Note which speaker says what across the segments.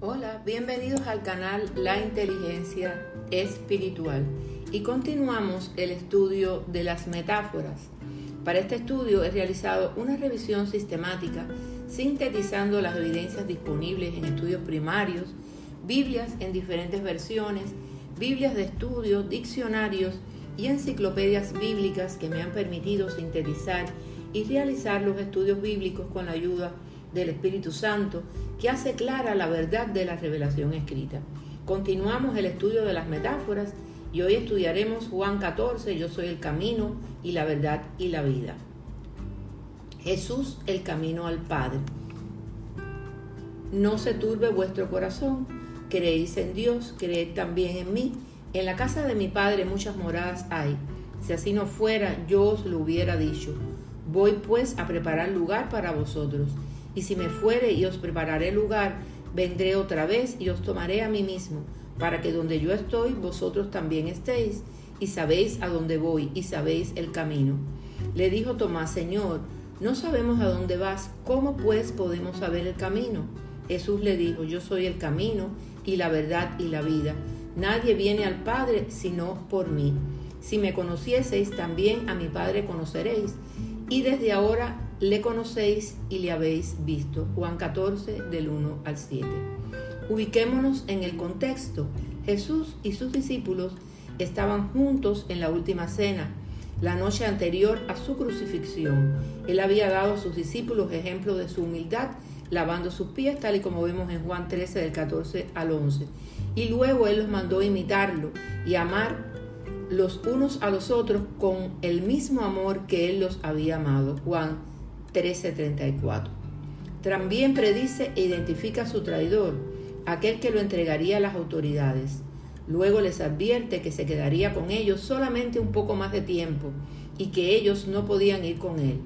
Speaker 1: Hola, bienvenidos al canal La Inteligencia Espiritual y continuamos el estudio de las metáforas. Para este estudio he realizado una revisión sistemática sintetizando las evidencias disponibles en estudios primarios, Biblias en diferentes versiones, Biblias de estudio, diccionarios y enciclopedias bíblicas que me han permitido sintetizar y realizar los estudios bíblicos con la ayuda del Espíritu Santo que hace clara la verdad de la revelación escrita. Continuamos el estudio de las metáforas y hoy estudiaremos Juan 14, yo soy el camino y la verdad y la vida. Jesús el camino al Padre. No se turbe vuestro corazón, creéis en Dios, creed también en mí. En la casa de mi Padre muchas moradas hay. Si así no fuera, yo os lo hubiera dicho. Voy pues a preparar lugar para vosotros. Y si me fuere y os prepararé lugar, vendré otra vez y os tomaré a mí mismo, para que donde yo estoy, vosotros también estéis, y sabéis a dónde voy, y sabéis el camino. Le dijo Tomás, Señor, no sabemos a dónde vas, ¿cómo pues podemos saber el camino? Jesús le dijo, yo soy el camino y la verdad y la vida. Nadie viene al Padre sino por mí. Si me conocieseis, también a mi Padre conoceréis. Y desde ahora le conocéis y le habéis visto. Juan 14 del 1 al 7. Ubiquémonos en el contexto. Jesús y sus discípulos estaban juntos en la última cena, la noche anterior a su crucifixión. Él había dado a sus discípulos ejemplo de su humildad, lavando sus pies, tal y como vemos en Juan 13 del 14 al 11. Y luego Él los mandó imitarlo y amar los unos a los otros con el mismo amor que Él los había amado. Juan 13:34. También predice e identifica a su traidor, aquel que lo entregaría a las autoridades. Luego les advierte que se quedaría con ellos solamente un poco más de tiempo y que ellos no podían ir con él.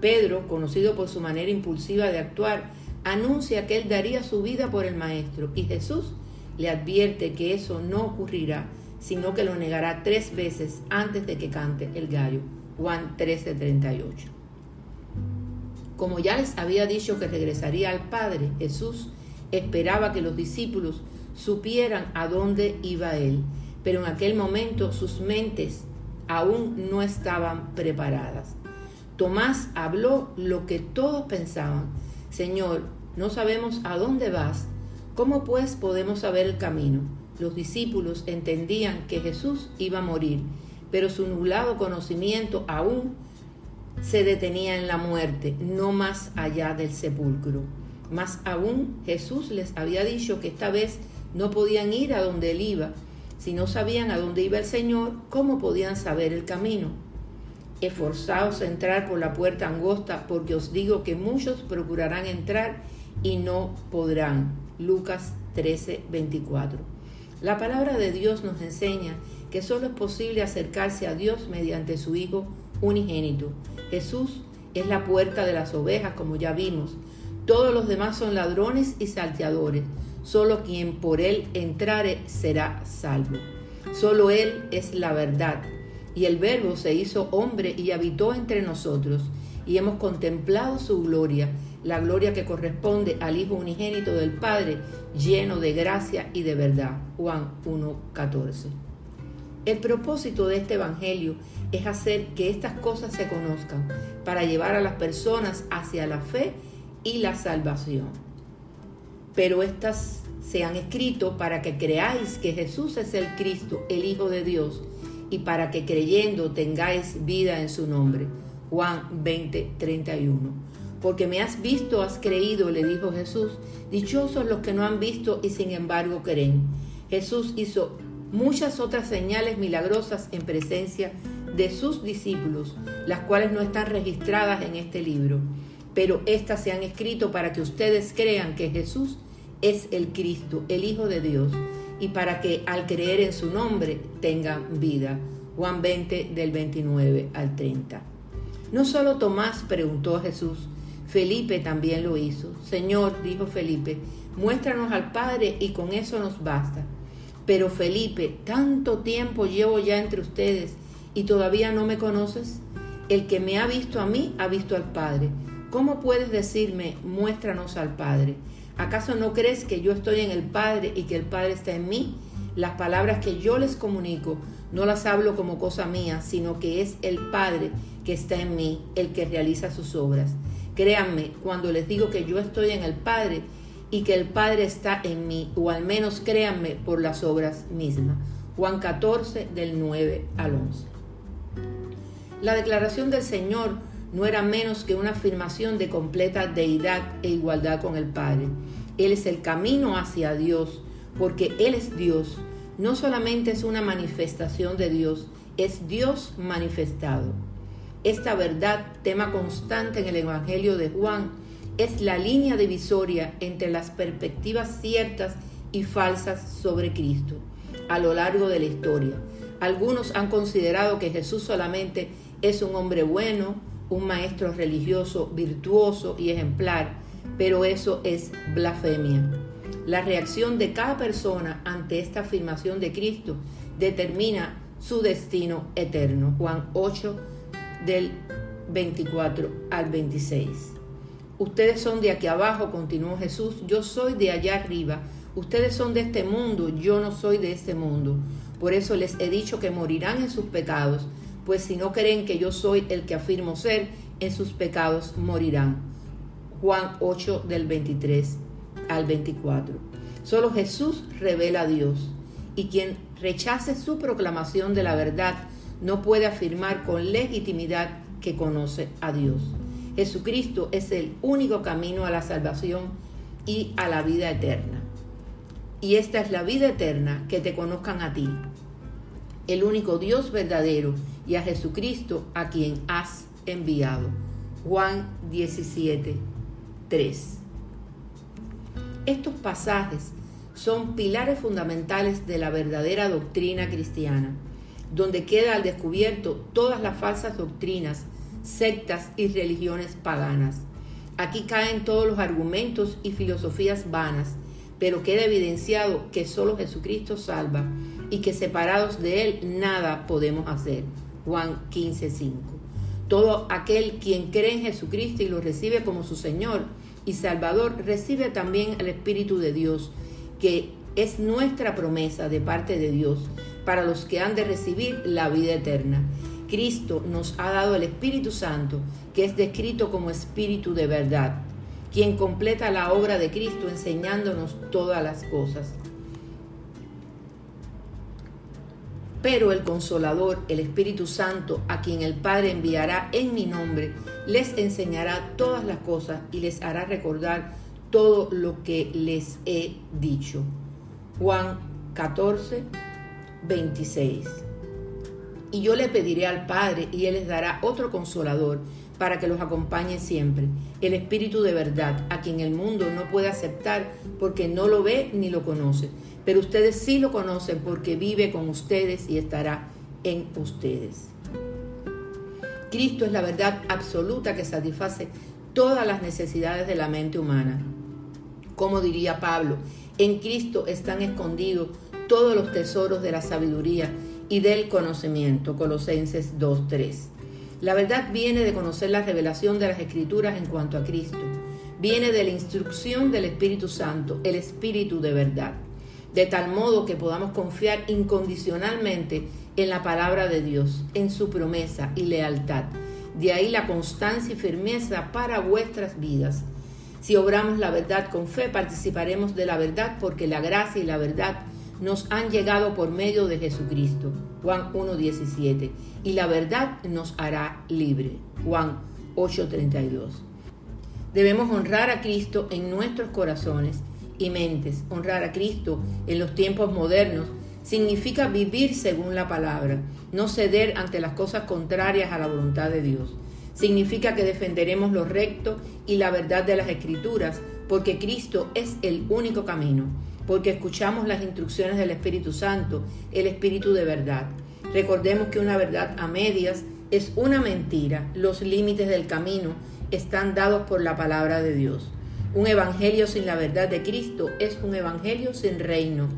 Speaker 1: Pedro, conocido por su manera impulsiva de actuar, anuncia que él daría su vida por el Maestro y Jesús le advierte que eso no ocurrirá, sino que lo negará tres veces antes de que cante el gallo. Juan 13:38. Como ya les había dicho que regresaría al Padre, Jesús esperaba que los discípulos supieran a dónde iba él, pero en aquel momento sus mentes aún no estaban preparadas. Tomás habló lo que todos pensaban, Señor, no sabemos a dónde vas, ¿cómo pues podemos saber el camino? Los discípulos entendían que Jesús iba a morir, pero su nublado conocimiento aún se detenía en la muerte, no más allá del sepulcro. Más aún Jesús les había dicho que esta vez no podían ir a donde él iba. Si no sabían a dónde iba el Señor, ¿cómo podían saber el camino? Esforzaos a entrar por la puerta angosta, porque os digo que muchos procurarán entrar y no podrán. Lucas 13, 24. La palabra de Dios nos enseña que solo es posible acercarse a Dios mediante su Hijo unigénito. Jesús es la puerta de las ovejas, como ya vimos. Todos los demás son ladrones y salteadores. Solo quien por él entrare será salvo. Solo él es la verdad. Y el Verbo se hizo hombre y habitó entre nosotros. Y hemos contemplado su gloria, la gloria que corresponde al Hijo unigénito del Padre, lleno de gracia y de verdad. Juan 1.14. El propósito de este Evangelio es hacer que estas cosas se conozcan para llevar a las personas hacia la fe y la salvación. Pero estas se han escrito para que creáis que Jesús es el Cristo, el Hijo de Dios, y para que creyendo tengáis vida en su nombre. Juan 20, 31. Porque me has visto, has creído, le dijo Jesús. Dichosos los que no han visto y sin embargo creen. Jesús hizo muchas otras señales milagrosas en presencia de sus discípulos, las cuales no están registradas en este libro, pero éstas se han escrito para que ustedes crean que Jesús es el Cristo, el Hijo de Dios, y para que al creer en su nombre tengan vida. Juan 20 del 29 al 30. No solo Tomás preguntó a Jesús, Felipe también lo hizo. Señor, dijo Felipe, muéstranos al Padre y con eso nos basta. Pero Felipe, tanto tiempo llevo ya entre ustedes y todavía no me conoces? El que me ha visto a mí ha visto al Padre. ¿Cómo puedes decirme, muéstranos al Padre? ¿Acaso no crees que yo estoy en el Padre y que el Padre está en mí? Las palabras que yo les comunico no las hablo como cosa mía, sino que es el Padre que está en mí el que realiza sus obras. Créanme cuando les digo que yo estoy en el Padre y que el Padre está en mí, o al menos créanme por las obras mismas. Juan 14 del 9 al 11. La declaración del Señor no era menos que una afirmación de completa deidad e igualdad con el Padre. Él es el camino hacia Dios, porque Él es Dios. No solamente es una manifestación de Dios, es Dios manifestado. Esta verdad, tema constante en el Evangelio de Juan, es la línea divisoria entre las perspectivas ciertas y falsas sobre Cristo a lo largo de la historia. Algunos han considerado que Jesús solamente es un hombre bueno, un maestro religioso virtuoso y ejemplar, pero eso es blasfemia. La reacción de cada persona ante esta afirmación de Cristo determina su destino eterno. Juan 8 del 24 al 26. Ustedes son de aquí abajo, continuó Jesús, yo soy de allá arriba. Ustedes son de este mundo, yo no soy de este mundo. Por eso les he dicho que morirán en sus pecados, pues si no creen que yo soy el que afirmo ser, en sus pecados morirán. Juan 8 del 23 al 24. Solo Jesús revela a Dios, y quien rechace su proclamación de la verdad no puede afirmar con legitimidad que conoce a Dios. Jesucristo es el único camino a la salvación y a la vida eterna. Y esta es la vida eterna, que te conozcan a ti, el único Dios verdadero, y a Jesucristo a quien has enviado. Juan 17, 3. Estos pasajes son pilares fundamentales de la verdadera doctrina cristiana donde queda al descubierto todas las falsas doctrinas, sectas y religiones paganas. Aquí caen todos los argumentos y filosofías vanas, pero queda evidenciado que solo Jesucristo salva y que separados de Él nada podemos hacer. Juan 15:5. Todo aquel quien cree en Jesucristo y lo recibe como su Señor y Salvador, recibe también el Espíritu de Dios, que es nuestra promesa de parte de Dios para los que han de recibir la vida eterna. Cristo nos ha dado el Espíritu Santo, que es descrito como Espíritu de verdad, quien completa la obra de Cristo enseñándonos todas las cosas. Pero el consolador, el Espíritu Santo, a quien el Padre enviará en mi nombre, les enseñará todas las cosas y les hará recordar todo lo que les he dicho. Juan 14, 26. Y yo le pediré al Padre y Él les dará otro consolador para que los acompañe siempre, el Espíritu de verdad, a quien el mundo no puede aceptar porque no lo ve ni lo conoce, pero ustedes sí lo conocen porque vive con ustedes y estará en ustedes. Cristo es la verdad absoluta que satisface todas las necesidades de la mente humana. Como diría Pablo, en Cristo están escondidos todos los tesoros de la sabiduría y del conocimiento. Colosenses 2.3. La verdad viene de conocer la revelación de las escrituras en cuanto a Cristo. Viene de la instrucción del Espíritu Santo, el Espíritu de verdad. De tal modo que podamos confiar incondicionalmente en la palabra de Dios, en su promesa y lealtad. De ahí la constancia y firmeza para vuestras vidas. Si obramos la verdad con fe, participaremos de la verdad porque la gracia y la verdad nos han llegado por medio de Jesucristo. Juan 1.17. Y la verdad nos hará libre. Juan 8.32. Debemos honrar a Cristo en nuestros corazones y mentes. Honrar a Cristo en los tiempos modernos significa vivir según la palabra, no ceder ante las cosas contrarias a la voluntad de Dios. Significa que defenderemos lo recto y la verdad de las escrituras, porque Cristo es el único camino porque escuchamos las instrucciones del Espíritu Santo, el Espíritu de verdad. Recordemos que una verdad a medias es una mentira. Los límites del camino están dados por la palabra de Dios. Un evangelio sin la verdad de Cristo es un evangelio sin reino.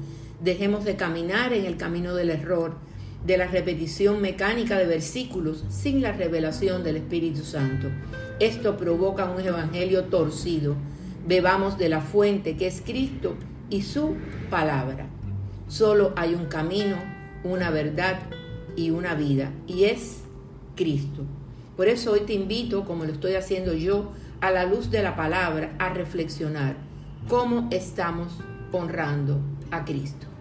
Speaker 1: Dejemos de caminar en el camino del error. De la repetición mecánica de versículos sin la revelación del Espíritu Santo. Esto provoca un evangelio torcido. Bebamos de la fuente que es Cristo y su palabra. Solo hay un camino, una verdad y una vida, y es Cristo. Por eso hoy te invito, como lo estoy haciendo yo, a la luz de la palabra, a reflexionar cómo estamos honrando a Cristo.